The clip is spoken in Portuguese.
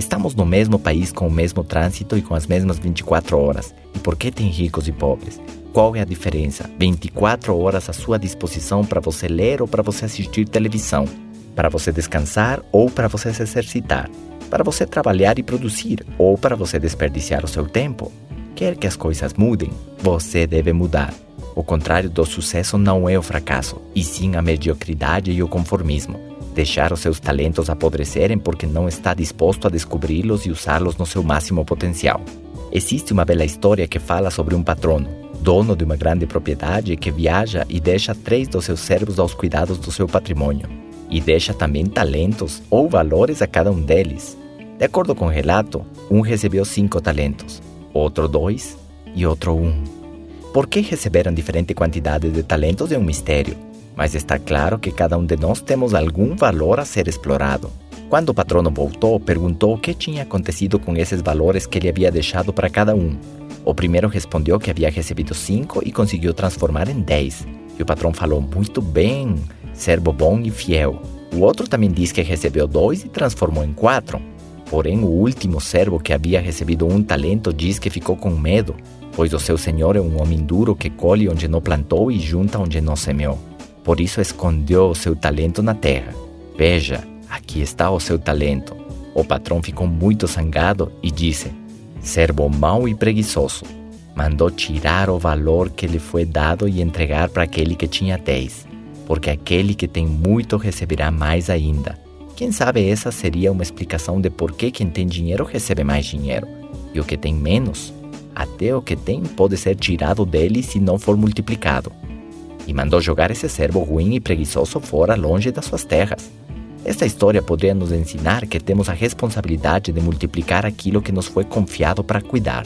Estamos no mesmo país com o mesmo trânsito e com as mesmas 24 horas. E por que tem ricos e pobres? Qual é a diferença? 24 horas à sua disposição para você ler ou para você assistir televisão, para você descansar ou para você se exercitar, para você trabalhar e produzir ou para você desperdiciar o seu tempo. Quer que as coisas mudem? Você deve mudar. O contrário do sucesso não é o fracasso, e sim a mediocridade e o conformismo. Deixar os seus talentos apodrecerem porque não está disposto a descobri-los e usá-los no seu máximo potencial. Existe uma bela história que fala sobre um patrono dono de uma grande propriedade que viaja e deixa três dos seus servos aos cuidados do seu patrimônio, e deixa também talentos ou valores a cada um deles. De acordo com o relato, um recebeu cinco talentos, outro dois e outro um. Por que receberam diferente quantidade de talentos é um mistério, mas está claro que cada um de nós temos algum valor a ser explorado. Quando o patrono voltou, perguntou o que tinha acontecido com esses valores que ele havia deixado para cada um. O primeiro respondeu que havia recebido cinco e conseguiu transformar em dez. E o patrão falou: Muito bem, servo bom e fiel. O outro também disse que recebeu dois e transformou em quatro. Porém, o último servo que havia recebido um talento diz que ficou com medo, pois o seu senhor é um homem duro que colhe onde não plantou e junta onde não semeou. Por isso escondeu o seu talento na terra. Veja, aqui está o seu talento. O patrão ficou muito zangado e disse: servo mau e preguiçoso, mandou tirar o valor que lhe foi dado e entregar para aquele que tinha dez, porque aquele que tem muito receberá mais ainda. Quem sabe essa seria uma explicação de por que quem tem dinheiro recebe mais dinheiro, e o que tem menos, até o que tem pode ser tirado dele se não for multiplicado. E mandou jogar esse servo ruim e preguiçoso fora longe das suas terras. Esta história poderia nos ensinar que temos a responsabilidade de multiplicar aquilo que nos foi confiado para cuidar.